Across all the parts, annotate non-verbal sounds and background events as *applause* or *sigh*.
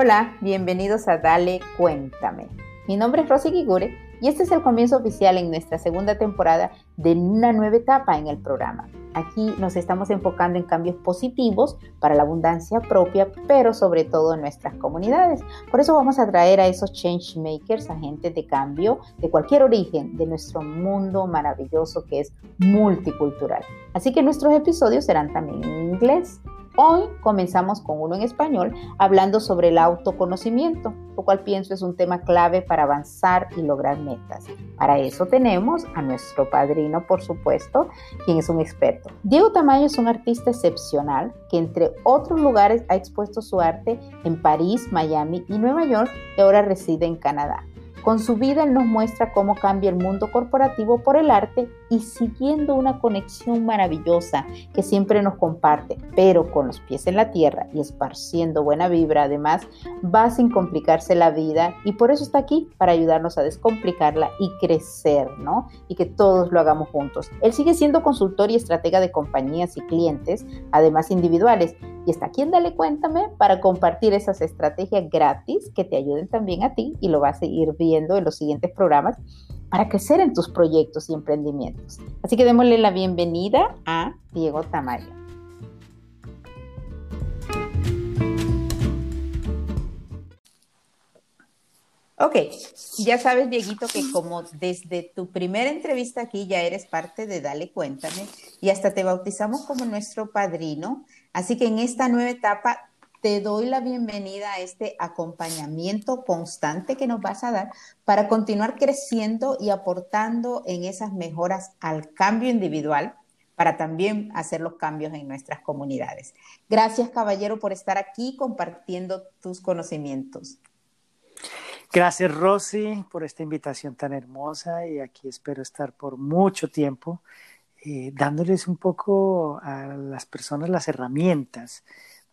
Hola, bienvenidos a Dale Cuéntame. Mi nombre es Rosy Gigure y este es el comienzo oficial en nuestra segunda temporada de una nueva etapa en el programa. Aquí nos estamos enfocando en cambios positivos para la abundancia propia, pero sobre todo en nuestras comunidades. Por eso vamos a traer a esos change makers, agentes de cambio de cualquier origen de nuestro mundo maravilloso que es multicultural. Así que nuestros episodios serán también en inglés Hoy comenzamos con uno en español hablando sobre el autoconocimiento, lo cual pienso es un tema clave para avanzar y lograr metas. Para eso tenemos a nuestro padrino, por supuesto, quien es un experto. Diego Tamayo es un artista excepcional que entre otros lugares ha expuesto su arte en París, Miami y Nueva York y ahora reside en Canadá. Con su vida él nos muestra cómo cambia el mundo corporativo por el arte y siguiendo una conexión maravillosa que siempre nos comparte, pero con los pies en la tierra y esparciendo buena vibra, además va sin complicarse la vida y por eso está aquí para ayudarnos a descomplicarla y crecer, ¿no? Y que todos lo hagamos juntos. Él sigue siendo consultor y estratega de compañías y clientes, además individuales, y está aquí en Dale Cuéntame para compartir esas estrategias gratis que te ayuden también a ti y lo vas a ir viendo en los siguientes programas para crecer en tus proyectos y emprendimientos. Así que démosle la bienvenida a Diego Tamayo. Ok, ya sabes, Dieguito, que como desde tu primera entrevista aquí ya eres parte de Dale Cuéntame y hasta te bautizamos como nuestro padrino. Así que en esta nueva etapa te doy la bienvenida a este acompañamiento constante que nos vas a dar para continuar creciendo y aportando en esas mejoras al cambio individual para también hacer los cambios en nuestras comunidades. Gracias, caballero, por estar aquí compartiendo tus conocimientos. Gracias, Rosy, por esta invitación tan hermosa y aquí espero estar por mucho tiempo eh, dándoles un poco a las personas las herramientas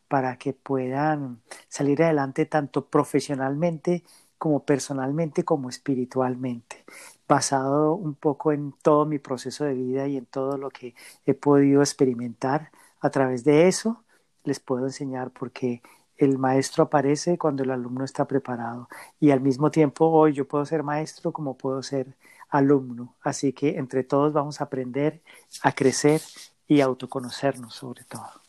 para que puedan salir adelante tanto profesionalmente como personalmente como espiritualmente, basado un poco en todo mi proceso de vida y en todo lo que he podido experimentar. A través de eso les puedo enseñar porque el maestro aparece cuando el alumno está preparado y al mismo tiempo hoy yo puedo ser maestro como puedo ser alumno. Así que entre todos vamos a aprender a crecer y autoconocernos sobre todo.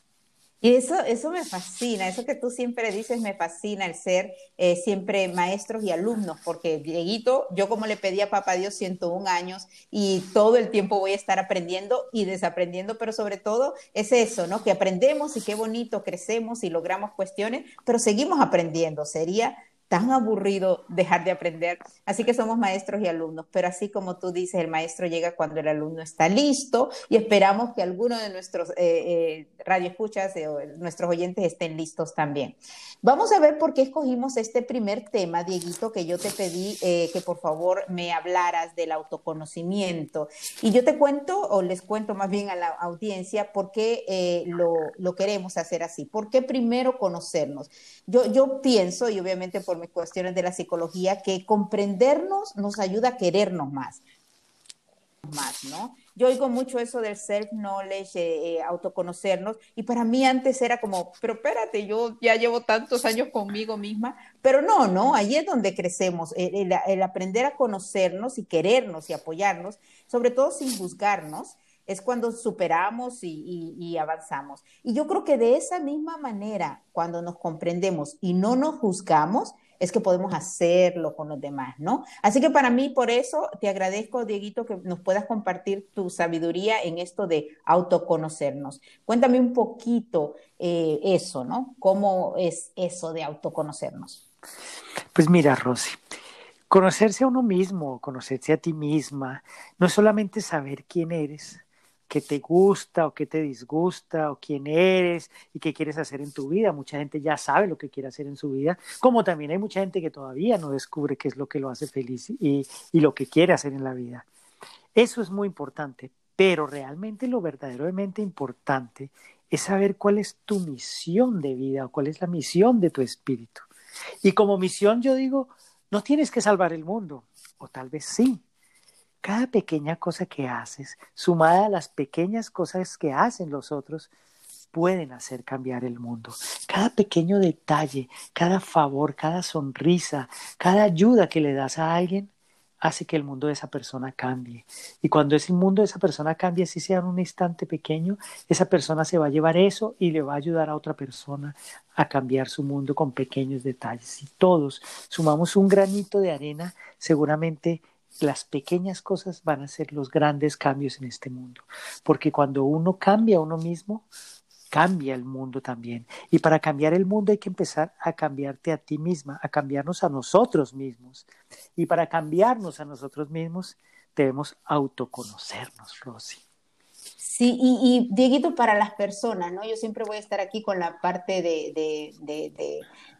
Y eso, eso me fascina, eso que tú siempre dices me fascina, el ser eh, siempre maestros y alumnos, porque Dieguito, yo como le pedí a Papá Dios 101 años y todo el tiempo voy a estar aprendiendo y desaprendiendo, pero sobre todo es eso, ¿no? Que aprendemos y qué bonito, crecemos y logramos cuestiones, pero seguimos aprendiendo. Sería tan aburrido dejar de aprender. Así que somos maestros y alumnos, pero así como tú dices, el maestro llega cuando el alumno está listo y esperamos que alguno de nuestros eh, eh, radioescuchas eh, o nuestros oyentes estén listos también. Vamos a ver por qué escogimos este primer tema, Dieguito, que yo te pedí eh, que por favor me hablaras del autoconocimiento. Y yo te cuento, o les cuento más bien a la audiencia, por qué lo, lo, queremos hacer así. ¿Por qué primero conocernos? Yo, yo pienso, y obviamente por mis cuestiones de la psicología, que comprendernos nos ayuda a querernos más. Más, ¿no? Yo oigo mucho eso del self-knowledge, eh, eh, autoconocernos, y para mí antes era como, pero espérate, yo ya llevo tantos años conmigo misma, pero no, no, ahí es donde crecemos, el, aprender a conocernos y querernos y apoyarnos, sobre todo sin juzgarnos, es cuando superamos y, avanzamos. Y yo creo que de esa misma manera, cuando nos comprendemos y no nos juzgamos, es que podemos hacerlo con los demás, ¿no? Así que para mí, por eso, te agradezco, Dieguito, que nos puedas compartir tu sabiduría en esto de autoconocernos. Cuéntame un poquito eh, eso, ¿no? ¿Cómo es eso de autoconocernos? Pues mira, Rosy, conocerse a uno mismo, conocerse a ti misma, no solamente saber quién eres, qué te gusta o qué te disgusta o quién eres y qué quieres hacer en tu vida. Mucha gente ya sabe lo que quiere hacer en su vida, como también hay mucha gente que todavía no descubre qué es lo que lo hace feliz y, y lo que quiere hacer en la vida. Eso es muy importante, pero realmente lo verdaderamente importante es saber cuál es tu misión de vida o cuál es la misión de tu espíritu. Y como misión yo digo, no tienes que salvar el mundo, o tal vez sí, cada pequeña cosa que haces, sumada a las pequeñas cosas que hacen los otros, pueden hacer cambiar el mundo. Cada pequeño detalle, cada favor, cada sonrisa, cada ayuda que le das a alguien hace que el mundo de esa persona cambie. Y cuando ese mundo de esa persona cambie, si sea en un instante pequeño, esa persona se va a llevar eso y le va a ayudar a otra persona a cambiar su mundo con pequeños detalles. Si todos sumamos un granito de arena, seguramente las pequeñas cosas van a ser los grandes cambios en este mundo. Porque cuando uno cambia a uno mismo, cambia el mundo también. Y para cambiar el mundo hay que empezar a cambiarte a ti misma, a cambiarnos a nosotros mismos. Y para cambiarnos a nosotros mismos debemos autoconocernos, Rosy. Sí, y, Dieguito, para las personas, ¿no? Yo siempre voy a estar aquí con la parte de,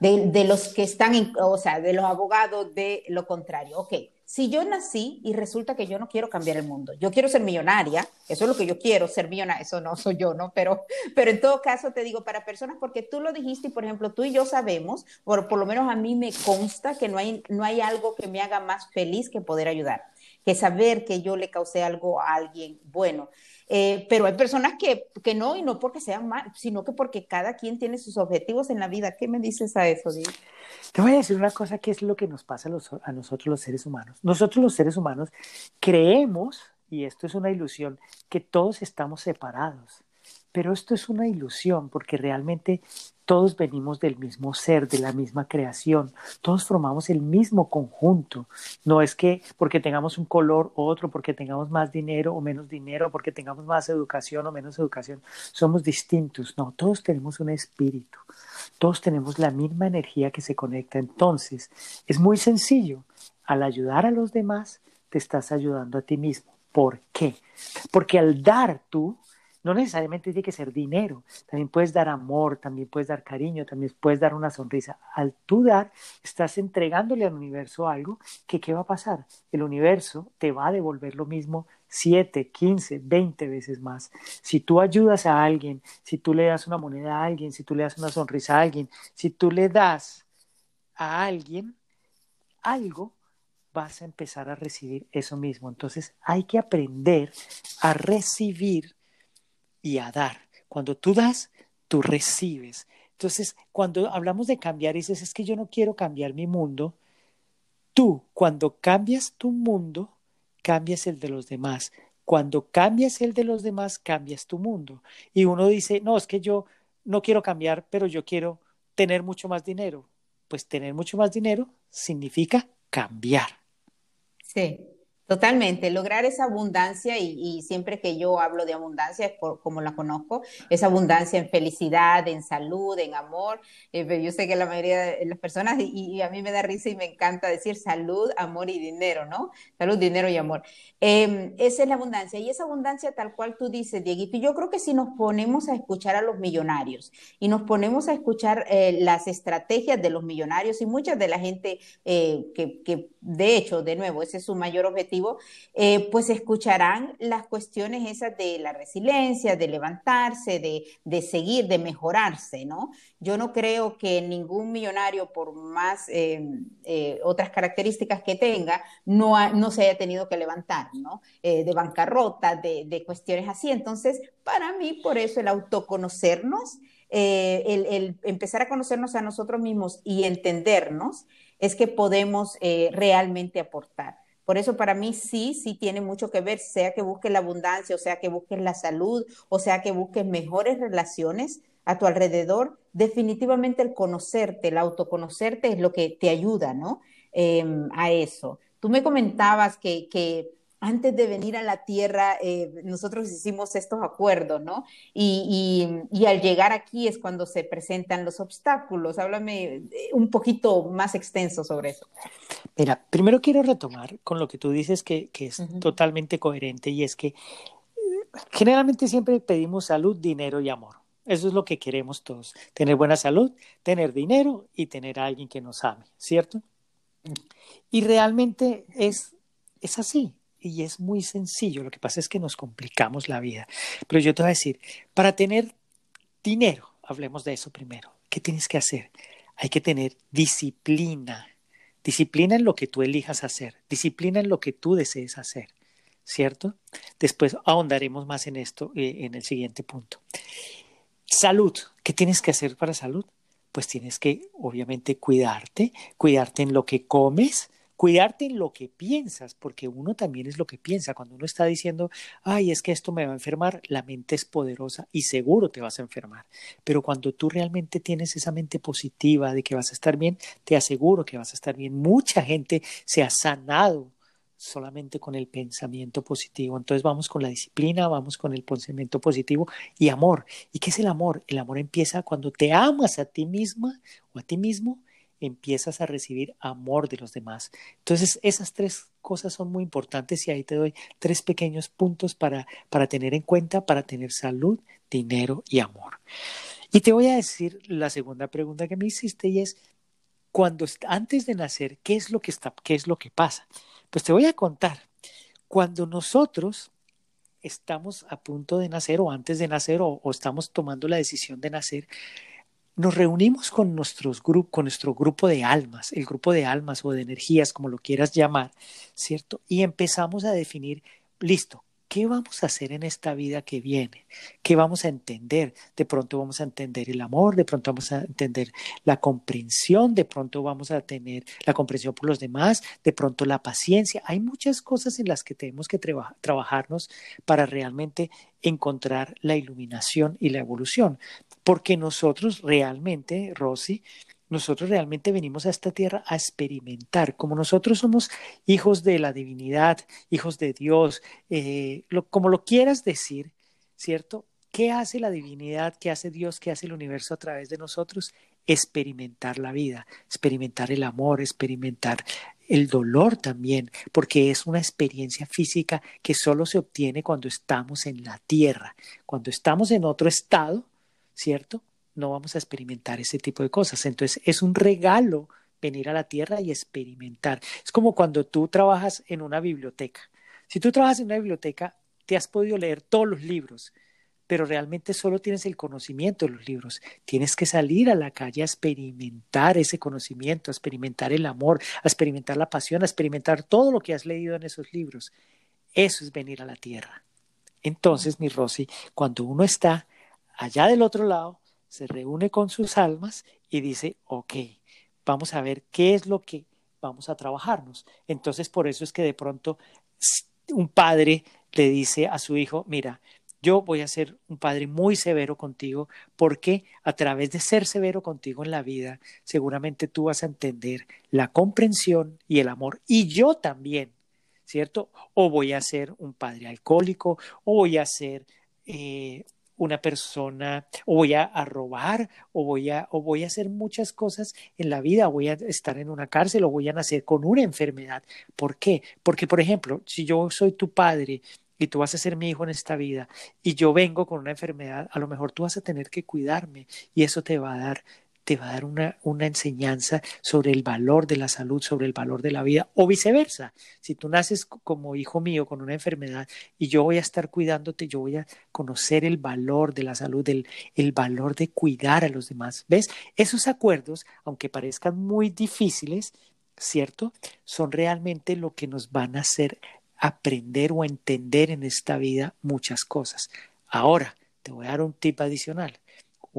de, los que están, o sea, de los abogados de lo contrario. Ok, si yo nací y resulta que yo no quiero cambiar el mundo, yo quiero ser millonaria, eso es lo que yo quiero, ser millonaria, eso no soy yo, ¿no? Pero, pero en todo caso te digo, para personas, porque tú lo dijiste y por ejemplo tú y yo sabemos, por, por lo menos a mí me consta que no hay, no hay algo que me haga más feliz que poder ayudar, que saber que yo le causé algo a alguien bueno. Eh, pero hay personas que, que, no, y no porque sean mal, sino que porque cada quien tiene sus objetivos en la vida. ¿Qué me dices a eso, Diego? Te voy a decir una cosa que es lo que nos pasa a, a nosotros los seres humanos. Nosotros los seres humanos creemos, y esto es una ilusión, que todos estamos separados. Pero esto es una ilusión porque realmente todos venimos del mismo ser, de la misma creación, todos formamos el mismo conjunto. No es que porque tengamos un color u otro, porque tengamos más dinero o menos dinero, porque tengamos más educación o menos educación, somos distintos. No, todos tenemos un espíritu, todos tenemos la misma energía que se conecta. Entonces, es muy sencillo. Al ayudar a los demás, te estás ayudando a ti mismo. ¿Por qué? Porque al dar tú, no necesariamente tiene que ser dinero, también puedes dar amor, también puedes dar cariño, también puedes dar una sonrisa. Al tú dar, estás entregándole al universo algo que ¿qué va a pasar? El universo te va a devolver lo mismo 7, 15, 20 veces más. Si tú ayudas a alguien, si tú le das una moneda a alguien, si tú le das una sonrisa a alguien, si tú le das a alguien algo, vas a empezar a recibir eso mismo. Entonces hay que aprender a recibir y a dar. Cuando tú das, tú recibes. Entonces, cuando hablamos de cambiar, dices, es que yo no quiero cambiar mi mundo. Tú, cuando cambias tu mundo, cambias el de los demás. Cuando cambias el de los demás, cambias tu mundo. Y uno dice, no, es que yo no quiero cambiar, pero yo quiero tener mucho más dinero. Pues tener mucho más dinero significa cambiar. Sí, Totalmente, lograr esa abundancia y, siempre que yo hablo de abundancia es por, como la conozco, esa abundancia en felicidad, en salud, en amor. Eh, yo sé que la mayoría de las personas, y, a mí me da risa y me encanta decir salud, amor y dinero, ¿no? Salud, dinero y amor. Em, esa es la abundancia y esa abundancia tal cual tú dices, Dieguito, yo creo que si nos ponemos a escuchar a los millonarios y nos ponemos a escuchar eh, las estrategias de los millonarios y mucha de la gente eh, que, de hecho, de nuevo, ese es su mayor objetivo, eh, pues escucharán las cuestiones esas de la resiliencia, de levantarse, de, seguir, de mejorarse, ¿no? Yo no creo que ningún millonario, por más eh, eh, otras características que tenga, no, no se haya tenido que levantar, ¿no? de bancarrota, de, de, cuestiones así. Entonces, para mí, por eso el autoconocernos, el, empezar a conocernos a nosotros mismos y entendernos, es que podemos realmente aportar. Por eso para mí sí, sí tiene mucho que ver, sea que busques la abundancia, o sea que busques la salud, o sea que busques mejores relaciones a tu alrededor, definitivamente el conocerte, el autoconocerte es lo que te ayuda, ¿no? Em, a eso. Tú me comentabas que, que antes de venir a la tierra, eh, nosotros hicimos estos acuerdos, ¿no? Y, al llegar aquí es cuando se presentan los obstáculos. Háblame eh, un poquito más extenso sobre eso. Mira, primero quiero retomar con lo que tú dices que, es totalmente coherente y es que eh, generalmente siempre pedimos salud, dinero y amor. Eso es lo que queremos todos, tener buena salud, tener dinero y tener a alguien que nos ame, ¿cierto? Y realmente es, es así y es muy sencillo. Lo que pasa es que nos complicamos la vida. Pero yo te voy a decir, para tener dinero, hablemos de eso primero. ¿Qué tienes que hacer? Hay que tener disciplina. Disciplina en lo que tú elijas hacer. Disciplina en lo que tú desees hacer. ¿Cierto? Después ahondaremos más en esto eh, en el siguiente punto. salud. ¿Qué tienes que hacer para salud? Pues tienes que, obviamente, cuidarte, cuidarte en lo que comes, cuidarte en lo que piensas, porque uno también es lo que piensa. Cuando uno está diciendo, ay, es que esto me va a enfermar, la mente es poderosa y seguro te vas a enfermar. Pero cuando tú realmente tienes esa mente positiva de que vas a estar bien, te aseguro que vas a estar bien. Mucha gente se ha sanado solamente con el pensamiento positivo. Entonces vamos con la disciplina, vamos con el pensamiento positivo y amor. ¿Y qué es el amor? El amor empieza cuando te amas a ti misma o a ti mismo empiezas a recibir amor de los demás. Entonces, esas tres cosas son muy importantes y ahí te doy tres pequeños puntos para, para tener en cuenta, para tener salud, dinero y amor. Y te voy a decir la segunda pregunta que me hiciste y es, cuando antes de nacer, ¿qué es lo que está, qué es lo que pasa? Pues te voy a contar. Cuando nosotros estamos a punto de nacer o antes de nacer o estamos tomando la decisión de nacer, nos reunimos con, nuestros con nuestro grupo de almas, el grupo de almas o de energías, como lo quieras llamar, ¿cierto? Y empezamos a definir, listo, ¿qué vamos a hacer en esta vida que viene? ¿Qué vamos a entender? De pronto vamos a entender el amor, de pronto vamos a entender la comprensión, de pronto vamos a tener la comprensión por los demás, de pronto la paciencia. Hay muchas cosas en las que tenemos que trabajarnos para realmente encontrar la iluminación y la evolución. Porque nosotros realmente, Rosy, nosotros realmente venimos a esta tierra a experimentar. Como nosotros somos hijos de la divinidad, hijos de Dios, eh, como lo quieras decir, ¿cierto? ¿Qué hace la divinidad? ¿Qué hace Dios? ¿Qué hace el universo a través de nosotros? Experimentar la vida, experimentar el amor, experimentar el dolor también, porque es una experiencia física que solo se obtiene cuando estamos en la tierra. Cuando estamos en otro estado, ¿cierto? no vamos a experimentar ese tipo de cosas. Entonces es un regalo venir a la tierra y experimentar. Es como cuando tú trabajas en una biblioteca. Si tú trabajas en una biblioteca, te has podido leer todos los libros, pero realmente solo tienes el conocimiento de los libros. Tienes que salir a la calle a experimentar ese conocimiento, a experimentar el amor, a experimentar la pasión, a experimentar todo lo que has leído en esos libros. Eso es venir a la tierra. Entonces, mi Rosy, cuando uno está allá del otro lado, se reúne con sus almas y dice, ok, vamos a ver qué es lo que vamos a trabajarnos. Entonces, por eso es que de pronto un padre le dice a su hijo, mira, yo voy a ser un padre muy severo contigo porque a través de ser severo contigo en la vida, seguramente tú vas a entender la comprensión y el amor. Y yo también, ¿cierto? O voy a ser un padre alcohólico, o voy a ser eh, una persona, o voy a, robar, o voy a, o voy a hacer muchas cosas en la vida, voy a estar en una cárcel, o voy a nacer con una enfermedad. ¿Por qué? Porque, por ejemplo, si yo soy tu padre y tú vas a ser mi hijo en esta vida y yo vengo con una enfermedad, a lo mejor tú vas a tener que cuidarme y eso te va a dar te va a dar una, una, enseñanza sobre el valor de la salud, sobre el valor de la vida, o viceversa. Si tú naces como hijo mío con una enfermedad y yo voy a estar cuidándote, yo voy a conocer el valor de la salud, el, el valor de cuidar a los demás. ¿Ves? Esos acuerdos, aunque parezcan muy difíciles, ¿cierto? Son realmente lo que nos van a hacer aprender o entender en esta vida muchas cosas. Ahora, te voy a dar un tip adicional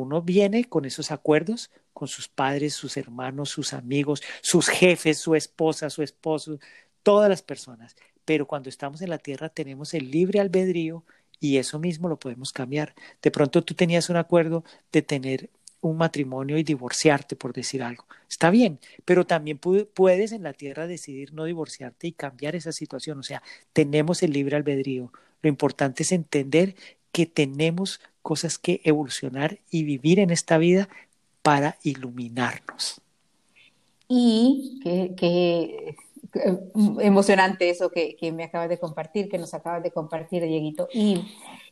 uno viene con esos acuerdos con sus padres, sus hermanos, sus amigos, sus jefes, su esposa, su esposo, todas las personas. Pero cuando estamos en la tierra tenemos el libre albedrío y eso mismo lo podemos cambiar. De pronto tú tenías un acuerdo de tener un matrimonio y divorciarte, por decir algo. Está bien, pero también puedes en la tierra decidir no divorciarte y cambiar esa situación. O sea, tenemos el libre albedrío. Lo importante es entender que tenemos cosas que evolucionar y vivir en esta vida para iluminarnos. Y que, emocionante eso que, me acabas de compartir, que nos acabas de compartir, Dieguito. Y,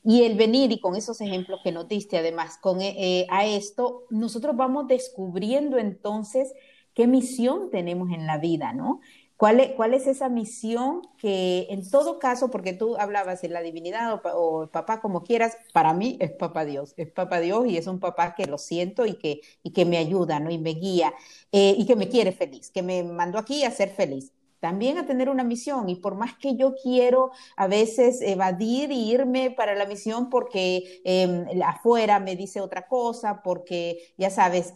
y el venir y con esos ejemplos que nos diste, además, con, eh, a esto, nosotros vamos descubriendo entonces qué misión tenemos en la vida, ¿no? ¿Cuál es, esa misión que en todo caso, porque tú hablabas de la divinidad o, papá como quieras, para mí es papá Dios, es papá Dios y es un papá que lo siento y que, y que me ayuda, ¿no? Y me guía eh, y que me quiere feliz, que me mandó aquí a ser feliz. también a tener una misión. Y por más que yo quiero a veces evadir e irme para la misión porque em, afuera me dice otra cosa, porque ya sabes,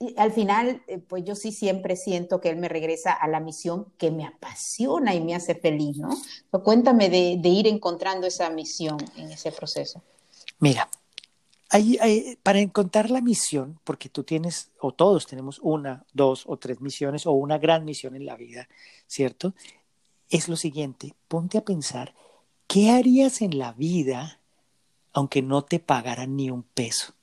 em, al final, eh, pues yo sí siempre siento que él me regresa a la misión que me apasiona y me hace feliz, ¿no? cuéntame de, ir encontrando esa misión en ese proceso. Mira, para encontrar la misión, porque tú tienes, o todos tenemos una, dos o tres misiones, o una gran misión en la vida, ¿cierto? Es lo siguiente, ponte a pensar, ¿qué harías en la vida aunque no te pagaran ni un peso?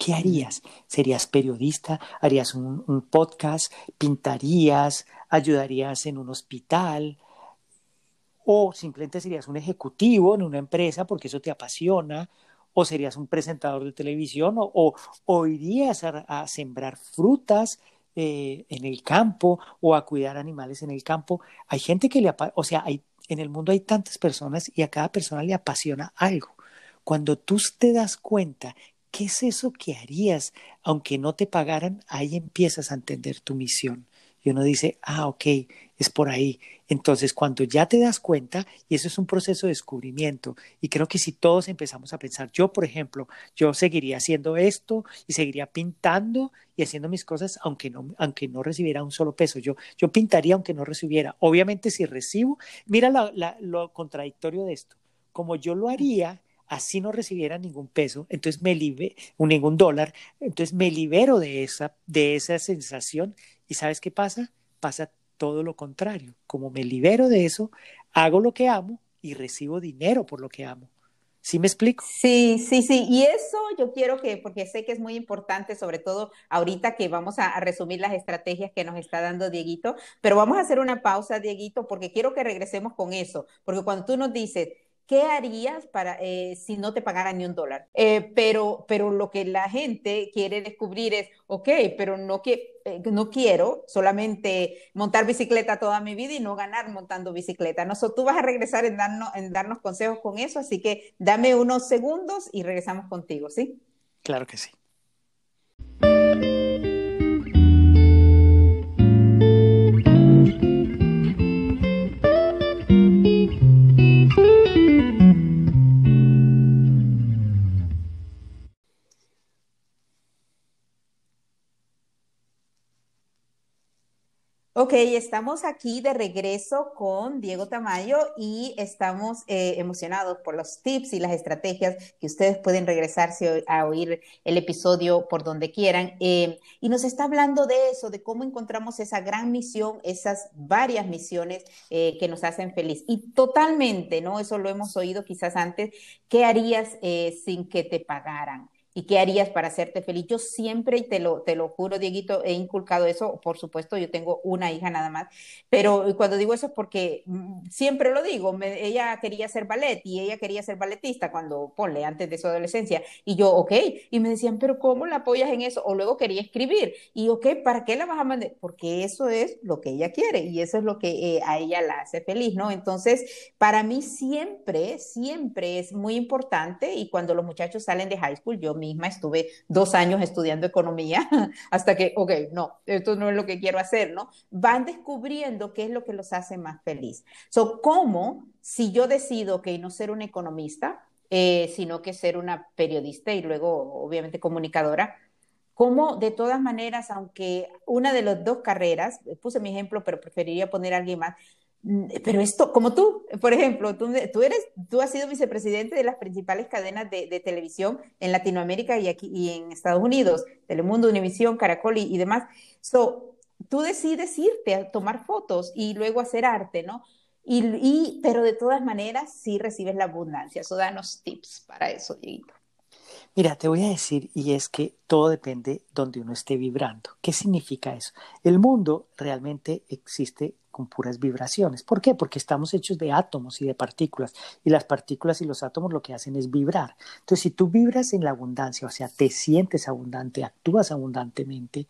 ¿Qué harías? ¿Serías periodista? ¿Harías un, podcast? ¿Pintarías? ¿Ayudarías en un hospital? ¿O simplemente serías un ejecutivo en una empresa porque eso te apasiona? ¿O serías un presentador de televisión? ¿O, o, irías a, sembrar frutas eh, en el campo o a cuidar animales en el campo? Hay gente que le... O sea, hay, en el mundo hay tantas personas y a cada persona le apasiona algo. Cuando tú te das cuenta ¿qué es eso que harías aunque no te pagaran? Ahí empiezas a entender tu misión. Y uno dice, ah, ok, es por ahí. Entonces, cuando ya te das cuenta, y eso es un proceso de descubrimiento, y creo que si todos empezamos a pensar, yo, por ejemplo, yo seguiría haciendo esto y seguiría pintando y haciendo mis cosas, aunque no, aunque no recibiera un solo peso. Yo, yo pintaría aunque no recibiera. Obviamente, si recibo, mira lo contradictorio de esto. Como yo lo haría, así no recibiera ningún peso, entonces me libero, ningún dólar, entonces me libero de esa, de esa sensación y ¿sabes qué pasa? Pasa todo lo contrario. Como me libero de eso, hago lo que amo y recibo dinero por lo que amo. ¿Sí me explico? Sí, sí, sí. Y eso yo quiero que, porque sé que es muy importante, sobre todo ahorita que vamos a, a, resumir las estrategias que nos está dando Dieguito, pero vamos a hacer una pausa, Dieguito, porque quiero que regresemos con eso, porque cuando tú nos dices, ¿qué harías para, eh, si no te pagaran ni un dólar? Eh, pero, pero lo que la gente quiere descubrir es, ok, pero no, que, eh, no quiero solamente montar bicicleta toda mi vida y no ganar montando bicicleta. No, tú vas a regresar en darnos, en darnos consejos con eso, así que dame unos segundos y regresamos contigo, ¿sí? Claro que sí. Ok, estamos aquí de regreso con Diego Tamayo y estamos eh, emocionados por los tips y las estrategias que ustedes pueden regresarse a oír el episodio por donde quieran. Eh, y nos está hablando de eso, de cómo encontramos esa gran misión, esas varias misiones eh, que nos hacen feliz. Y totalmente, ¿no? Eso lo hemos oído quizás antes. ¿Qué harías sin que te pagaran? ¿Y qué harías para hacerte feliz? Yo siempre, y te lo, te lo juro, Dieguito, he inculcado eso. Por supuesto, yo tengo una hija nada más, pero cuando digo eso es porque mm, siempre lo digo. ella quería ser ballet y ella quería ser balletista cuando, ponle, antes de su adolescencia. Y yo, ok. Y me decían, pero ¿cómo la apoyas en eso? O luego quería escribir. Y, ok, ¿para qué la vas a mandar? Porque eso es lo que ella quiere y eso es lo que eh, a ella la hace feliz, ¿no? Entonces, para mí siempre, siempre es muy importante y cuando los muchachos salen de high school, yo misma estuve dos años estudiando economía *laughs* hasta que, ok, no, esto no es lo que quiero hacer, ¿no? Van descubriendo qué es lo que los hace más feliz. So, ¿cómo si yo decido que no ser una economista, eh, sino que ser una periodista y luego, obviamente, comunicadora? ¿Cómo de todas maneras, aunque una de las dos carreras, puse mi ejemplo, pero preferiría poner a alguien más, pero esto, como tú, por ejemplo, tú, tú, eres, tú has sido vicepresidente de las principales cadenas de, televisión en Latinoamérica y aquí y en Estados Unidos, Telemundo, Univisión, Caracol y, demás. So, tú decides irte a tomar fotos y luego hacer arte, ¿no? Y, y pero de todas maneras sí recibes la abundancia. So, danos tips para eso, Dieguito. Mira, te voy a decir, y es que todo depende donde uno esté vibrando. ¿Qué significa eso? El mundo realmente existe con puras vibraciones. ¿Por qué? Porque estamos hechos de átomos y de partículas, y las partículas y los átomos lo que hacen es vibrar. Entonces, si tú vibras en la abundancia, o sea, te sientes abundante, actúas abundantemente,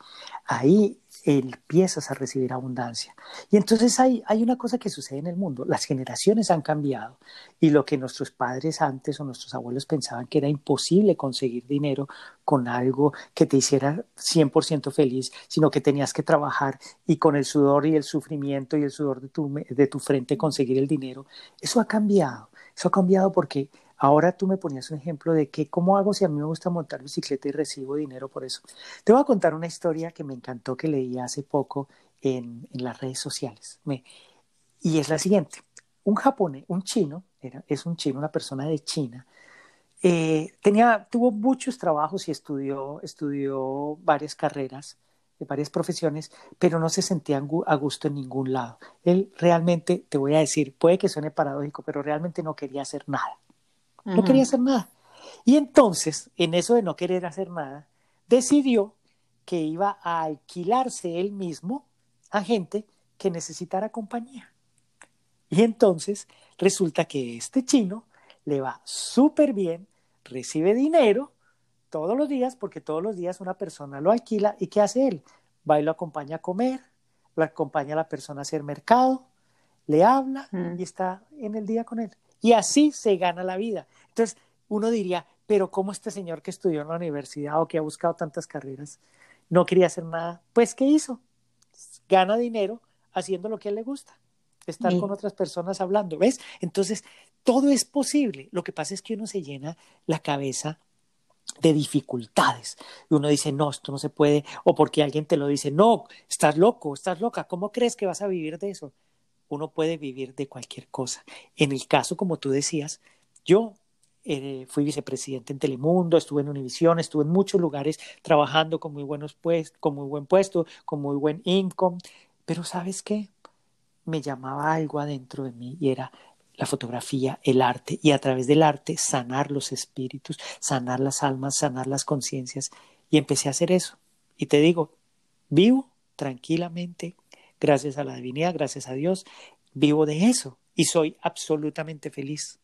ahí empiezas a recibir abundancia. Y entonces hay, hay una cosa que sucede en el mundo, las generaciones han cambiado y lo que nuestros padres antes o nuestros abuelos pensaban que era imposible conseguir dinero con algo que te hiciera 100% feliz, sino que tenías que trabajar y con el sudor y el sufrimiento y el sudor de tu, de tu frente conseguir el dinero, eso ha cambiado, eso ha cambiado porque Ahora tú me ponías un ejemplo de que cómo hago si a mí me gusta montar bicicleta y recibo dinero por eso. Te voy a contar una historia que me encantó que leí hace poco en, las redes sociales. y es la siguiente. Un japonés, un chino, era, es un chino, una persona de China, eh, tenía, tuvo muchos trabajos y estudió, estudió varias carreras, de varias profesiones, pero no se sentía a gusto en ningún lado. Él realmente, te voy a decir, puede que suene paradójico, pero realmente no quería hacer nada. No quería hacer nada. Y entonces, en eso de no querer hacer nada, decidió que iba a alquilarse él mismo a gente que necesitara compañía. Y entonces resulta que este chino le va súper bien, recibe dinero todos los días, porque todos los días una persona lo alquila y ¿qué hace él? Va y lo acompaña a comer, lo acompaña a la persona a hacer mercado, le habla y está en el día con él. Y así se gana la vida. Entonces, uno diría, pero ¿cómo este señor que estudió en la universidad o que ha buscado tantas carreras no quería hacer nada? Pues, ¿qué hizo? Gana dinero haciendo lo que a él le gusta, estar con otras personas hablando, ¿ves? Entonces, todo es posible. Lo que pasa es que uno se llena la cabeza de dificultades. Y uno dice, no, esto no se puede, o porque alguien te lo dice, no, estás loco, estás loca, ¿cómo crees que vas a vivir de eso? Uno puede vivir de cualquier cosa. En el caso, como tú decías, yo eh, fui vicepresidente en Telemundo, estuve en Univisión, estuve en muchos lugares trabajando con muy buenos puestos, con muy buen puesto, con muy buen income, pero ¿sabes qué? Me llamaba algo adentro de mí y era la fotografía, el arte, y a través del arte sanar los espíritus, sanar las almas, sanar las conciencias, y empecé a hacer eso. Y te digo, vivo tranquilamente, gracias a la divinidad, gracias a Dios, vivo de eso y soy absolutamente feliz.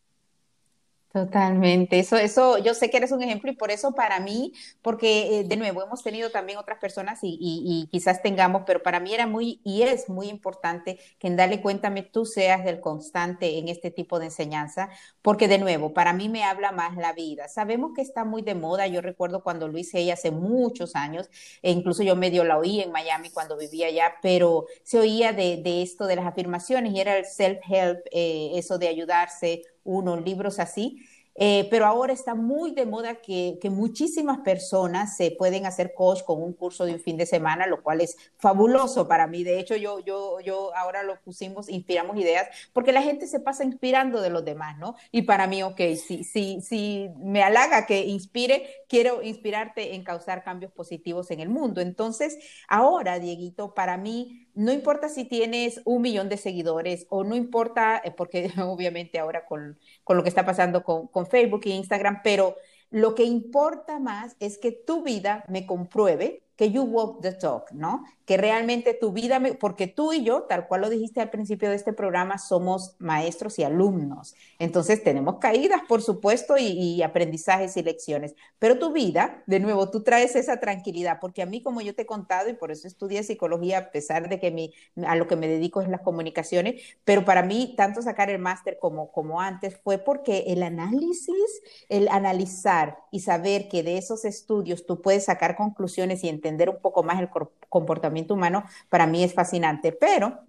Totalmente, eso, eso, yo sé que eres un ejemplo y por eso para mí, porque eh, de nuevo hemos tenido también otras personas y, quizás tengamos, pero para mí era muy y es muy importante que en Dale Cuéntame tú seas del constante en este tipo de enseñanza, porque de nuevo, para mí me habla más la vida. Sabemos que está muy de moda, yo recuerdo cuando lo hice ella hace muchos años, e incluso yo medio la oí en Miami cuando vivía allá, pero se oía de, esto, de las afirmaciones y era el self-help, eh, eso de ayudarse unos libros así. Eh, pero ahora está muy de moda que, muchísimas personas se pueden hacer coach con un curso de un fin de semana, lo cual es fabuloso para mí. De hecho, yo, yo, yo ahora lo pusimos, inspiramos ideas, porque la gente se pasa inspirando de los demás, ¿no? Y para mí, ok, si, si, si me halaga que inspire, quiero inspirarte en causar cambios positivos en el mundo. Entonces, ahora, Dieguito, para mí no importa si tienes un millón de seguidores o no importa, eh, porque *laughs* obviamente ahora con, lo que está pasando con, con Facebook e Instagram, pero lo que importa más es que tu vida me compruebe que you walk the talk, ¿no? Que realmente tu vida, porque tú y yo, tal cual lo dijiste al principio de este programa, somos maestros y alumnos. Entonces tenemos caídas, por supuesto, y, aprendizajes y lecciones. Pero tu vida, de nuevo, tú traes esa tranquilidad, porque a mí, como yo te he contado, y por eso estudié psicología, a pesar de que mi, a lo que me dedico es las comunicaciones, pero para mí, tanto sacar el máster como, como antes fue porque el análisis, el analizar y saber que de esos estudios tú puedes sacar conclusiones y entender entender un poco más el comportamiento humano, para mí es fascinante, pero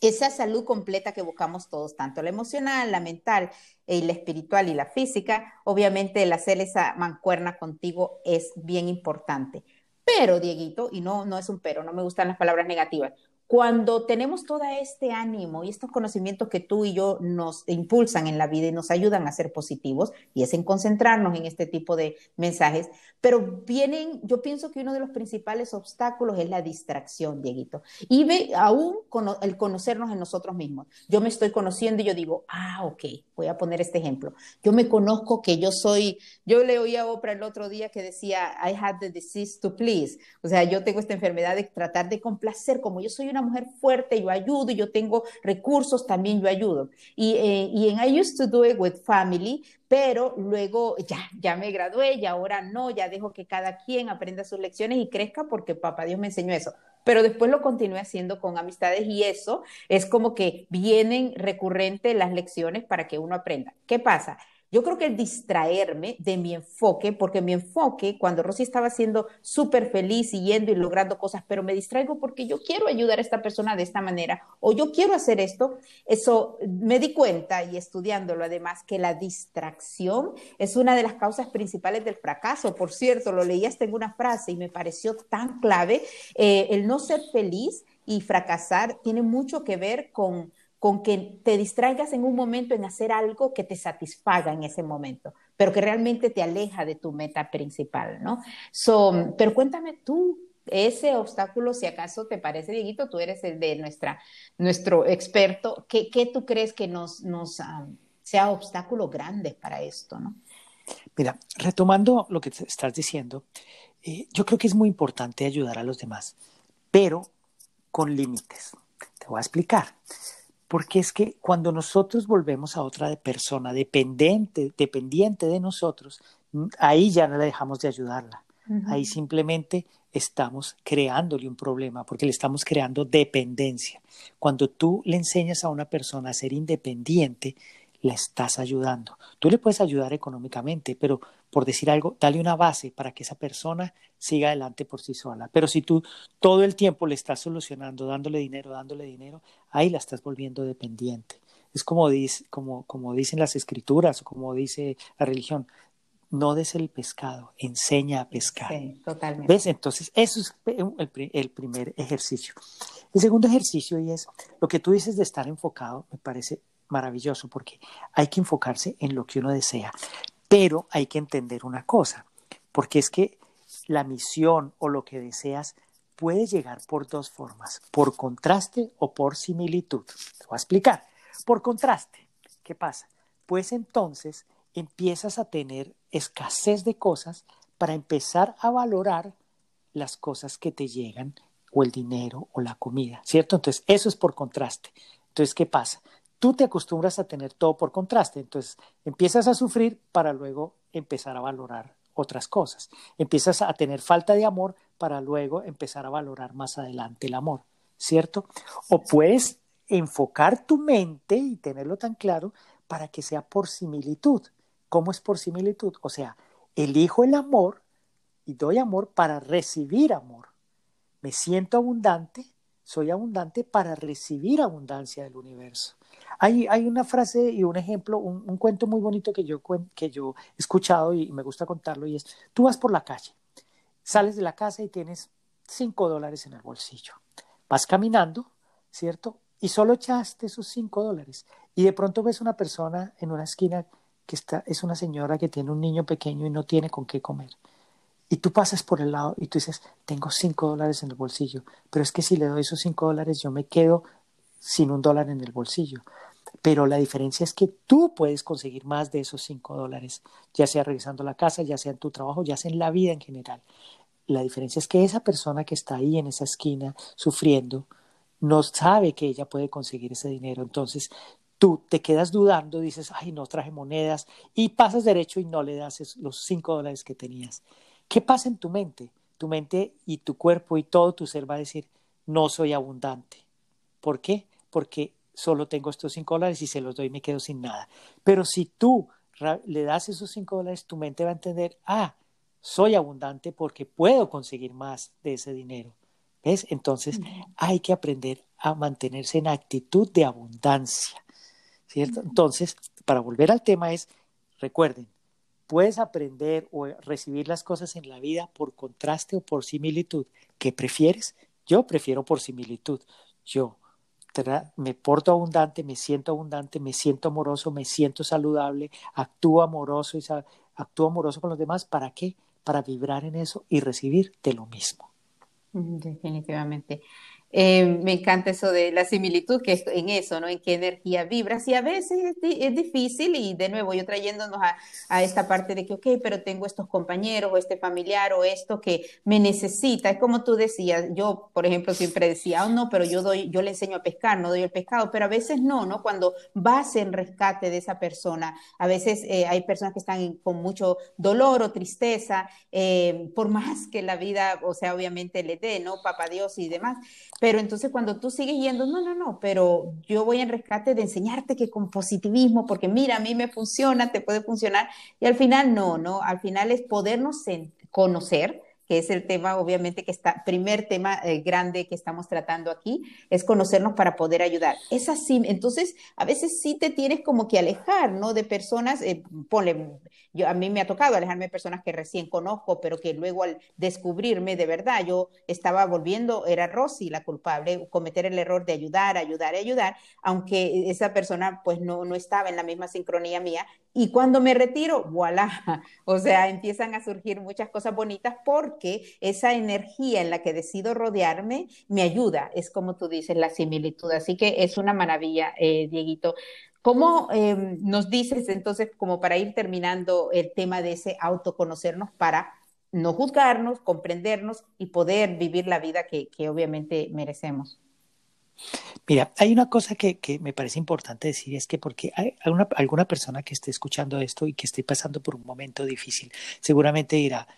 esa salud completa que buscamos todos, tanto la emocional, la mental, y la espiritual y la física, obviamente el hacer esa mancuerna contigo es bien importante. Pero, Dieguito, y no, no es un pero, no me gustan las palabras negativas, cuando tenemos todo este ánimo y estos conocimientos que tú y yo nos impulsan en la vida y nos ayudan a ser positivos, y es en concentrarnos en este tipo de mensajes, pero vienen, yo pienso que uno de los principales obstáculos es la distracción, Dieguito, y ve aún el conocernos en nosotros mismos. Yo me estoy conociendo y yo digo, ah, ok, voy a poner este ejemplo. Yo me conozco que yo soy, yo le oí a Oprah el otro día que decía, I have the disease to please, o sea, yo tengo esta enfermedad de tratar de complacer, como yo soy una mujer fuerte, yo ayudo, yo tengo recursos, también yo ayudo. Y, eh, y en I used to do it with family, pero luego ya, ya me gradué y ahora no, ya dejo que cada quien aprenda sus lecciones y crezca porque papá Dios me enseñó eso. pero después lo continué haciendo con amistades y eso es como que vienen recurrentes las lecciones para que uno aprenda. ¿Qué pasa? Yo creo que el distraerme de mi enfoque, porque mi enfoque, cuando Rosy estaba siendo súper feliz y yendo y logrando cosas, pero me distraigo porque yo quiero ayudar a esta persona de esta manera o yo quiero hacer esto, eso me di cuenta y estudiándolo además que la distracción es una de las causas principales del fracaso. Por cierto, lo leí hasta en una frase y me pareció tan clave. Eh, el no ser feliz y fracasar tiene mucho que ver con con que te distraigas en un momento en hacer algo que te satisfaga en ese momento, pero que realmente te aleja de tu meta principal, ¿no? So, pero cuéntame tú, ese obstáculo, si acaso te parece, Dieguito, tú eres el de nuestra, nuestro experto, ¿qué, qué tú crees que nos, nos um, sea obstáculo grande para esto, ¿no? Mira, retomando lo que estás diciendo, eh, yo creo que es muy importante ayudar a los demás, pero con límites. Te voy a explicar. Porque es que cuando nosotros volvemos a otra persona dependiente, dependiente de nosotros, mm, ahí ya no le dejamos de ayudarla. Ahí simplemente estamos creándole un problema porque le estamos creando dependencia. Cuando tú le enseñas a una persona a ser independiente, la estás ayudando. Tú le puedes ayudar económicamente, pero por decir algo, dale una base para que esa persona siga adelante por sí sola. Pero si tú todo el tiempo le estás solucionando, dándole dinero, dándole dinero, ahí la estás volviendo dependiente. Es como, dice, como, como dicen las escrituras o como dice la religión, no des el pescado, enseña a pescar. Sí, totalmente. ¿Ves? Entonces, eso es el, el, primer ejercicio. El segundo ejercicio y es lo que tú dices de estar enfocado, me parece maravilloso porque hay que enfocarse en lo que uno desea, pero hay que entender una cosa, porque es que la misión o lo que deseas puede llegar por dos formas, por contraste o por similitud. Te voy a explicar. Por contraste, ¿qué pasa? Pues entonces empiezas a tener escasez de cosas para empezar a valorar las cosas que te llegan o el dinero o la comida, ¿cierto? Entonces, eso es por contraste. Entonces, ¿qué pasa? Tú te acostumbras a tener todo por contraste, entonces empiezas a sufrir para luego empezar a valorar otras cosas. Empiezas a tener falta de amor para luego empezar a valorar más adelante el amor, ¿cierto? O puedes enfocar tu mente y tenerlo tan claro para que sea por similitud. ¿Cómo es por similitud? O sea, elijo el amor y doy amor para recibir amor. Me siento abundante, soy abundante para recibir abundancia del universo. Hay, hay una frase y un ejemplo, un, cuento muy bonito que yo, que yo he escuchado y me gusta contarlo y es, tú vas por la calle, sales de la casa y tienes cinco dólares en el bolsillo. Vas caminando, ¿cierto? Y solo echaste esos cinco dólares. Y de pronto ves una persona en una esquina que está, es una señora que tiene un niño pequeño y no tiene con qué comer. Y tú pasas por el lado y tú dices, tengo cinco dólares en el bolsillo, pero es que si le doy esos cinco dólares yo me quedo sin un dólar en el bolsillo. Pero la diferencia es que tú puedes conseguir más de esos cinco dólares, ya sea regresando a la casa, ya sea en tu trabajo, ya sea en la vida en general. La diferencia es que esa persona que está ahí en esa esquina sufriendo no sabe que ella puede conseguir ese dinero. Entonces tú te quedas dudando, dices, ay, no traje monedas y pasas derecho y no le das los cinco dólares que tenías. ¿Qué pasa en tu mente? Tu mente y tu cuerpo y todo tu ser va a decir, no soy abundante. ¿Por qué? Porque solo tengo estos cinco dólares y se los doy y me quedo sin nada. Pero si tú le das esos cinco dólares, tu mente va a entender, ah, soy abundante porque puedo conseguir más de ese dinero. ¿Ves? Entonces hay que aprender a mantenerse en actitud de abundancia. ¿Cierto? Entonces, para volver al tema es, recuerden, puedes aprender o recibir las cosas en la vida por contraste o por similitud. ¿Qué prefieres? Yo prefiero por similitud. Yo me porto abundante, me siento abundante, me siento amoroso, me siento saludable, actúo amoroso y actúo amoroso con los demás. ¿Para qué? Para vibrar en eso y recibir de lo mismo. Definitivamente. Eh, me encanta eso de la similitud, que es en eso, ¿no? En qué energía vibras. Y a veces es, difícil, y de nuevo yo trayéndonos a, a, esta parte de que, ok, pero tengo estos compañeros o este familiar o esto que me necesita. Es como tú decías, yo, por ejemplo, siempre decía, oh, no, pero yo doy, yo le enseño a pescar, no doy el pescado, pero a veces no, ¿no? Cuando vas en rescate de esa persona, a veces eh, hay personas que están con mucho dolor o tristeza, eh, por más que la vida, o sea, obviamente le dé, ¿no? Papá Dios y demás pero entonces cuando tú sigues yendo, no, no, no, pero yo voy en rescate de enseñarte que con positivismo, porque mira, a mí me funciona, te puede funcionar, y al final no, ¿no? Al final es podernos conocer, que es el tema, obviamente, que está, primer tema eh, grande que estamos tratando aquí, es conocernos para poder ayudar. Es así, entonces, a veces sí te tienes como que alejar, ¿no? De personas, eh, ponle, yo, a mí me ha tocado alejarme de personas que recién conozco, pero que luego al descubrirme de verdad, yo estaba volviendo, era Rosy la culpable, cometer el error de ayudar, ayudar, ayudar, aunque esa persona pues no, no estaba en la misma sincronía mía. Y cuando me retiro, voilà, *laughs* o sea, empiezan a surgir muchas cosas bonitas porque esa energía en la que decido rodearme me ayuda, es como tú dices, la similitud. Así que es una maravilla, eh, Dieguito. ¿Cómo em, nos dices entonces, como para ir terminando el tema de ese autoconocernos para no juzgarnos, comprendernos y poder vivir la vida que, obviamente merecemos? Mira, hay una cosa que, me parece importante decir, es que porque hay alguna persona que esté escuchando esto y que esté pasando por un momento difícil, seguramente dirá,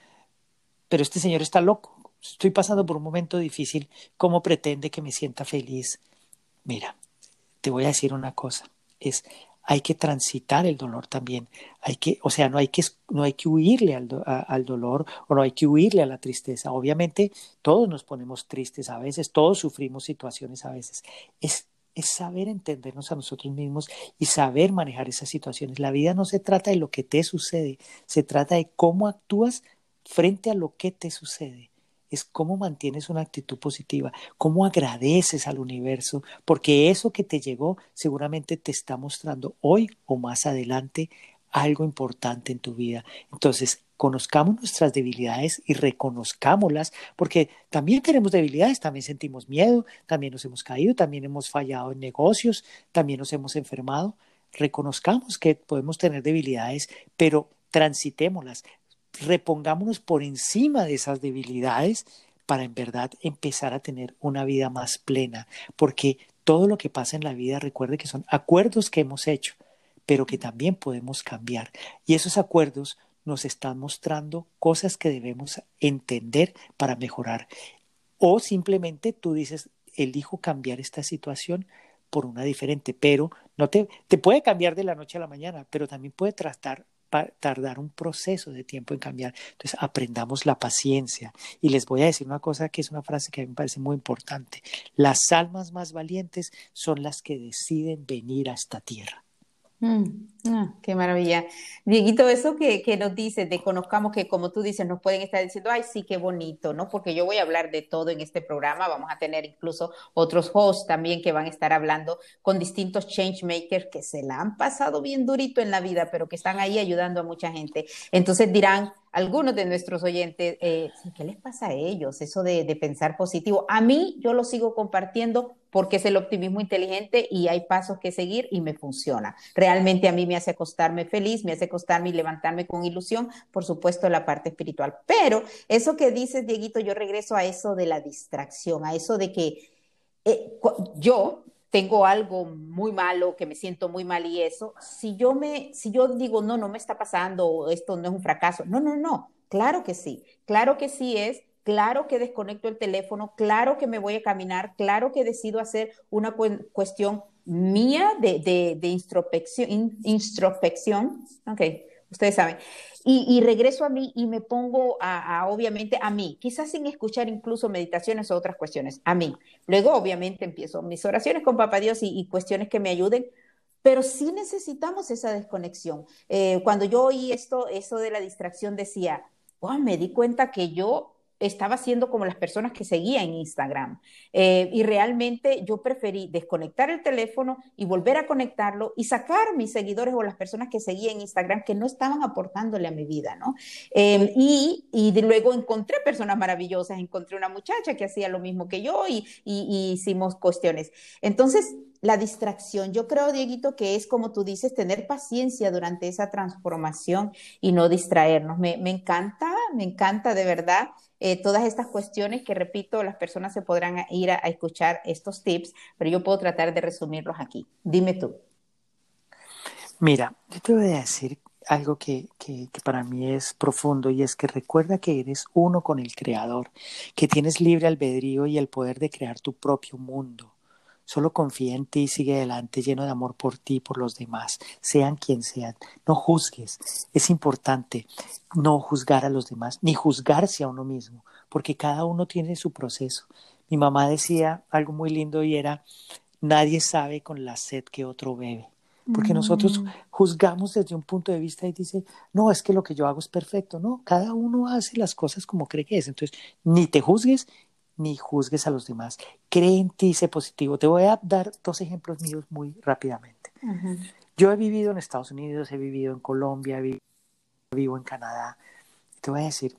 pero este señor está loco, estoy pasando por un momento difícil, ¿cómo pretende que me sienta feliz? Mira, te voy a decir una cosa es hay que transitar el dolor también. Hay que, o sea, no hay que, no hay que huirle al, al, dolor o no hay que huirle a la tristeza. Obviamente, todos nos ponemos tristes a veces, todos sufrimos situaciones a veces. Es, es saber entendernos a nosotros mismos y saber manejar esas situaciones. La vida no se trata de lo que te sucede, se trata de cómo actúas frente a lo que te sucede es cómo mantienes una actitud positiva, cómo agradeces al universo, porque eso que te llegó seguramente te está mostrando hoy o más adelante algo importante en tu vida. Entonces, conozcamos nuestras debilidades y reconozcámoslas, porque también tenemos debilidades, también sentimos miedo, también nos hemos caído, también hemos fallado en negocios, también nos hemos enfermado. Reconozcamos que podemos tener debilidades, pero transitémoslas, repongámonos por encima de esas debilidades para en verdad empezar a tener una vida más plena, porque todo lo que pasa en la vida, recuerde que son acuerdos que hemos hecho, pero que también podemos cambiar. Y esos acuerdos nos están mostrando cosas que debemos entender para mejorar. O simplemente tú dices, elijo cambiar esta situación por una diferente, pero no te, te puede cambiar de la noche a la mañana, pero también puede tratar tardar un proceso de tiempo en cambiar. Entonces, aprendamos la paciencia. Y les voy a decir una cosa que es una frase que a mí me parece muy importante. Las almas más valientes son las que deciden venir a esta tierra. Mm, ah, qué maravilla. Dieguito, eso que, que, nos dices, de conozcamos que como tú dices, nos pueden estar diciendo, ay, sí, qué bonito, ¿no? Porque yo voy a hablar de todo en este programa, vamos a tener incluso otros hosts también que van a estar hablando con distintos changemakers que se la han pasado bien durito en la vida, pero que están ahí ayudando a mucha gente. Entonces dirán, algunos de nuestros oyentes, eh, ¿qué les pasa a ellos? Eso de, pensar positivo. A mí yo lo sigo compartiendo porque es el optimismo inteligente y hay pasos que seguir y me funciona. Realmente a mí me hace acostarme feliz, me hace acostarme y levantarme con ilusión, por supuesto la parte espiritual. Pero eso que dices, Dieguito, yo regreso a eso de la distracción, a eso de que eh, yo tengo algo muy malo, que me siento muy mal y eso, si yo me, si yo digo, no, no me está pasando, esto no es un fracaso, no, no, no, claro que sí, claro que sí es, claro que desconecto el teléfono, claro que me voy a caminar, claro que decido hacer una cuestión mía de, de, de introspección, introspección, ok, ustedes saben, y, regreso a mí y me pongo a, obviamente, a mí, quizás sin escuchar incluso meditaciones o otras cuestiones, a mí. Luego, obviamente, empiezo mis oraciones con Papá Dios y, cuestiones que me ayuden, pero sí necesitamos esa desconexión. Eh, cuando yo oí esto, eso de la distracción, decía, oh, me di cuenta que yo estaba siendo como las personas que seguía en Instagram. Eh, y realmente yo preferí desconectar el teléfono y volver a conectarlo y sacar mis seguidores o las personas que seguía en Instagram que no estaban aportándole a mi vida, ¿no? Em, y, y luego encontré personas maravillosas, encontré una muchacha que hacía lo mismo que yo y, y hicimos cuestiones. Entonces, la distracción. Yo creo, Dieguito, que es como tú dices, tener paciencia durante esa transformación y no distraernos. Me, encanta, me encanta de verdad eh, todas estas cuestiones que, repito, las personas se podrán ir a, escuchar estos tips, pero yo puedo tratar de resumirlos aquí. Dime tú. Mira, yo te voy a decir algo que, que, para mí es profundo y es que recuerda que eres uno con el Creador, que tienes libre albedrío y el poder de crear tu propio mundo Solo confía en ti y sigue adelante lleno de amor por ti y por los demás, sean quien sean. No juzgues. Es importante no juzgar a los demás, ni juzgarse a uno mismo, porque cada uno tiene su proceso. Mi mamá decía algo muy lindo y era, nadie sabe con la sed que otro bebe. Porque nosotros mm. juzgamos desde un punto de vista y dice, no, es que lo que yo hago es perfecto. No, cada uno hace las cosas como cree que es. Entonces, ni te juzgues ni juzgues a los demás. Cree en ti, sé positivo. Te voy a dar dos ejemplos míos muy rápidamente. Yo he vivido en Estados Unidos, he vivido en Colombia, vivo en Canadá. Te voy a decir,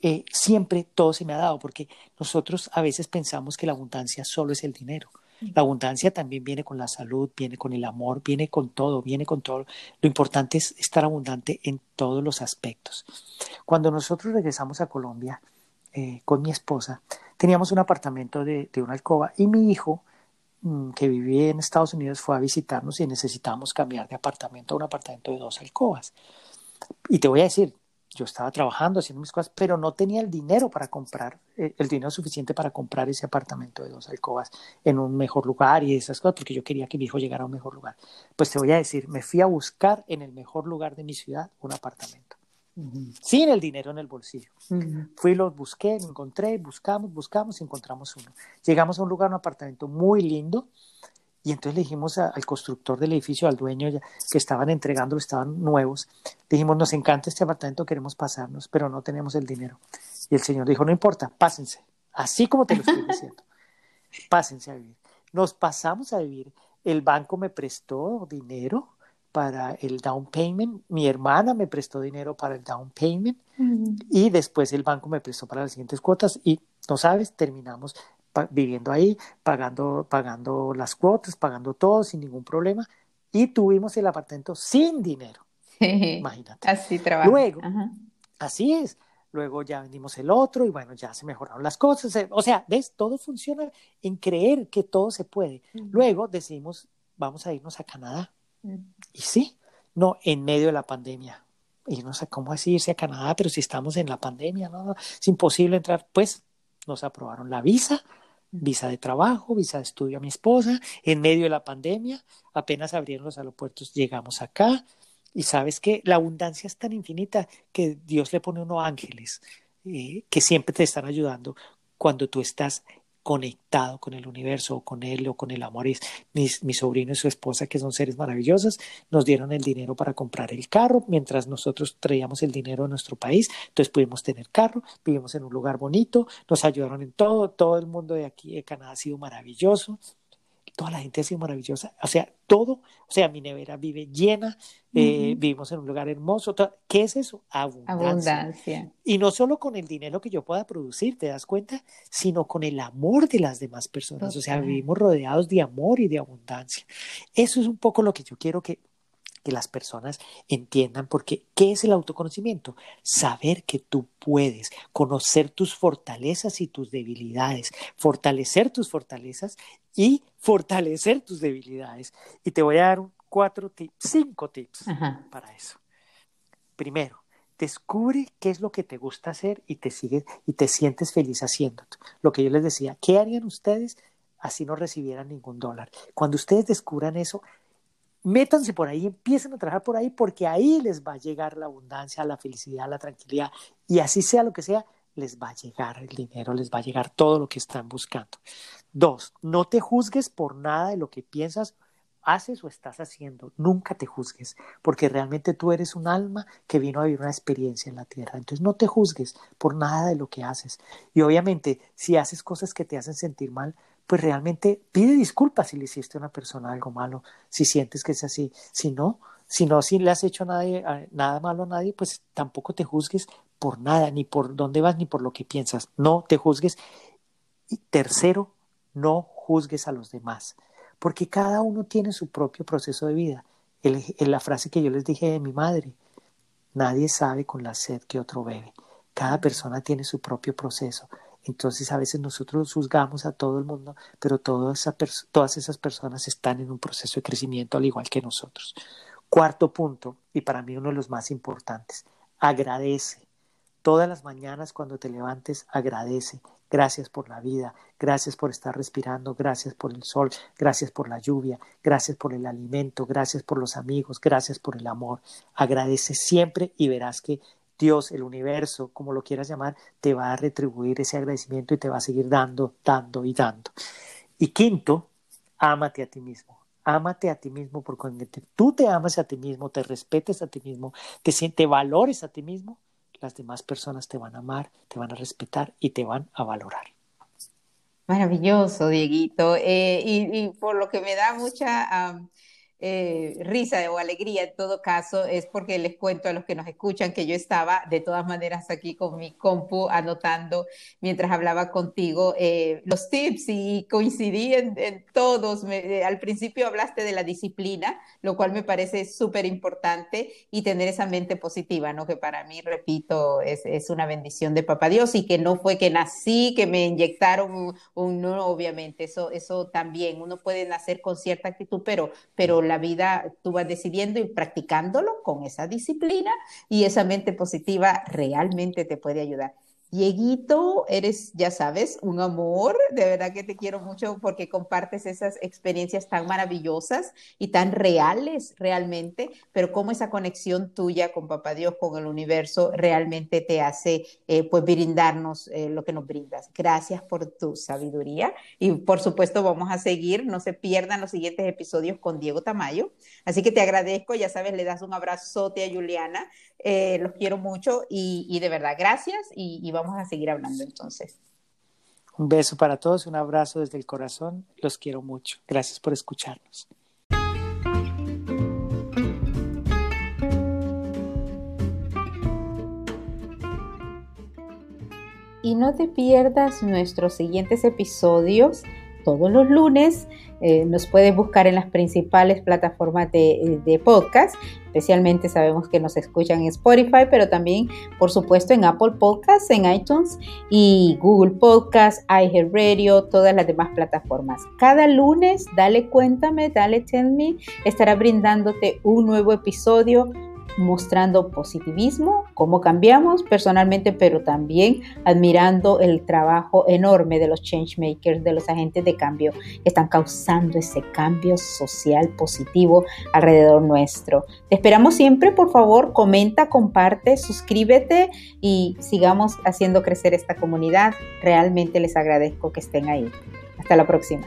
eh, siempre todo se me ha dado, porque nosotros a veces pensamos que la abundancia solo es el dinero. La abundancia también viene con la salud, viene con el amor, viene con todo, viene con todo. Lo importante es estar abundante en todos los aspectos. Cuando nosotros regresamos a Colombia eh, con mi esposa, teníamos un apartamento de, una alcoba y mi hijo, mm, que vivía en Estados Unidos, fue a visitarnos y necesitábamos cambiar de apartamento a un apartamento de dos alcobas. Y te voy a decir, yo estaba trabajando, haciendo mis cosas, pero no tenía el dinero para comprar, eh, el dinero suficiente para comprar ese apartamento de dos alcobas en un mejor lugar y esas cosas, porque yo quería que mi hijo llegara a un mejor lugar. Pues te voy a decir, me fui a buscar en el mejor lugar de mi ciudad un apartamento sin el dinero en el bolsillo. Fui, los busqué, lo encontré, buscamos, buscamos y encontramos uno. Llegamos a un lugar, un apartamento muy lindo, y entonces le dijimos al constructor del edificio, al dueño que estaban entregando, estaban nuevos, dijimos, nos encanta este apartamento, queremos pasarnos, pero no tenemos el dinero. Y el señor dijo, no importa, pásense, así como te lo estoy diciendo, *laughs* pásense a vivir. Nos pasamos a vivir, el banco me prestó dinero, para el down payment, mi hermana me prestó dinero para el down payment y después el banco me prestó para las siguientes cuotas y no sabes, terminamos viviendo ahí, pagando, pagando las cuotas, pagando todo sin ningún problema y tuvimos el apartamento sin dinero. *laughs* Imagínate. Así trabaja. Luego, así es. Luego ya vendimos el otro y bueno, ya se mejoraron las cosas. O sea, ¿ves? Todo funciona en creer que todo se puede. Luego decidimos, vamos a irnos a Canadá. Y sí, no, en medio de la pandemia. Y no sé cómo es irse a Canadá, pero si estamos en la pandemia, no, es imposible entrar. Pues nos aprobaron la visa, visa de trabajo, visa de estudio a mi esposa, en medio de la pandemia, apenas abrieron los aeropuertos, llegamos acá. Y sabes que la abundancia es tan infinita que Dios le pone unos ángeles eh, que siempre te están ayudando cuando tú estás conectado con el universo o con él o con el amor. Mis, mi sobrino y su esposa, que son seres maravillosos, nos dieron el dinero para comprar el carro mientras nosotros traíamos el dinero a nuestro país. Entonces pudimos tener carro, vivimos en un lugar bonito, nos ayudaron en todo, todo el mundo de aquí de Canadá ha sido maravilloso toda la gente ha sido maravillosa, o sea, todo, o sea, mi nevera vive llena, eh, vivimos en un lugar hermoso, ¿qué es eso? Abundancia. Y no solo con el dinero que yo pueda producir, ¿te das cuenta? Sino con el amor de las demás personas, o sea, vivimos rodeados de amor y de abundancia. Eso es un poco lo que yo quiero que que las personas entiendan, porque ¿qué es el autoconocimiento? Saber que tú puedes conocer tus fortalezas y tus debilidades, fortalecer tus fortalezas y fortalecer tus debilidades. Y te voy a dar cuatro tips, cinco tips para eso. Primero, descubre qué es lo que te gusta hacer y te sigues y te sientes feliz haciendo. Lo que yo les decía, ¿qué harían ustedes así no recibieran ningún dólar? Cuando ustedes descubran eso, métanse por ahí, empiecen a trabajar por ahí, porque ahí les va a llegar la abundancia, la felicidad, la tranquilidad, y así sea lo que sea, les va a llegar el dinero, les va a llegar todo lo que están buscando. Dos, no te juzgues por nada de lo que piensas haces o estás haciendo, nunca te juzgues, porque realmente tú eres un alma que vino a vivir una experiencia en la tierra. Entonces no te juzgues por nada de lo que haces. Y obviamente, si haces cosas que te hacen sentir mal, pues realmente pide disculpas si le hiciste a una persona algo malo, si sientes que es así. Si no, si no, si le has hecho nada, nada malo a nadie, pues tampoco te juzgues por nada, ni por dónde vas, ni por lo que piensas. No te juzgues. Y tercero, no juzgues a los demás porque cada uno tiene su propio proceso de vida. En la frase que yo les dije de mi madre, nadie sabe con la sed que otro bebe. Cada persona tiene su propio proceso. Entonces a veces nosotros juzgamos a todo el mundo, pero todas esas personas están en un proceso de crecimiento al igual que nosotros. Cuarto punto, y para mí uno de los más importantes, agradece. Todas las mañanas cuando te levantes, agradece. Gracias por la vida, gracias por estar respirando, gracias por el sol, gracias por la lluvia, gracias por el alimento, gracias por los amigos, gracias por el amor. Agradece siempre y verás que Dios, el universo, como lo quieras llamar, te va a retribuir ese agradecimiento y te va a seguir dando, dando y dando. Y quinto, ámate a ti mismo. Ámate a ti mismo porque cuando tú te amas a ti mismo, te respetes a ti mismo, te, te valores a ti mismo, las demás personas te van a amar, te van a respetar y te van a valorar. Maravilloso, Dieguito. Eh, y, por lo que me da mucha eh, risa o alegría en todo caso es porque les cuento a los que nos escuchan que yo estaba de todas maneras aquí con mi compu anotando mientras hablaba contigo eh, los tips y coincidí en, todos. Eh, al principio hablaste de la disciplina, lo cual me parece súper importante y tener esa mente positiva, ¿no? Que para mí, repito, es, es, una bendición de Papá Dios y que no fue que nací, que me inyectaron un, un no, obviamente, eso, eso también, uno puede nacer con cierta actitud, pero, pero la vida tú vas decidiendo y practicándolo con esa disciplina y esa mente positiva realmente te puede ayudar. Dieguito, eres, ya sabes, un amor, de verdad que te quiero mucho porque compartes esas experiencias tan maravillosas y tan reales realmente, pero cómo esa conexión tuya con Papá Dios, con el universo, realmente te hace eh, pues brindarnos eh, lo que nos brindas. Gracias por tu sabiduría y por supuesto vamos a seguir, no se pierdan los siguientes episodios con Diego Tamayo, así que te agradezco, ya sabes, le das un abrazote a Juliana, eh, los quiero mucho y, de verdad, gracias y, vamos a seguir hablando entonces. Un beso para todos, un abrazo desde el corazón, los quiero mucho. Gracias por escucharnos. Y no te pierdas nuestros siguientes episodios todos los lunes. Eh, nos puedes buscar en las principales plataformas de, de, podcast. Especialmente sabemos que nos escuchan en Spotify, pero también, por supuesto, en Apple Podcasts, en iTunes y Google Podcasts, iHeartRadio, todas las demás plataformas. Cada lunes, dale cuéntame, dale tell me, estará brindándote un nuevo episodio mostrando positivismo, cómo cambiamos personalmente, pero también admirando el trabajo enorme de los changemakers, de los agentes de cambio que están causando ese cambio social positivo alrededor nuestro. Te esperamos siempre, por favor, comenta, comparte, suscríbete y sigamos haciendo crecer esta comunidad. Realmente les agradezco que estén ahí. Hasta la próxima.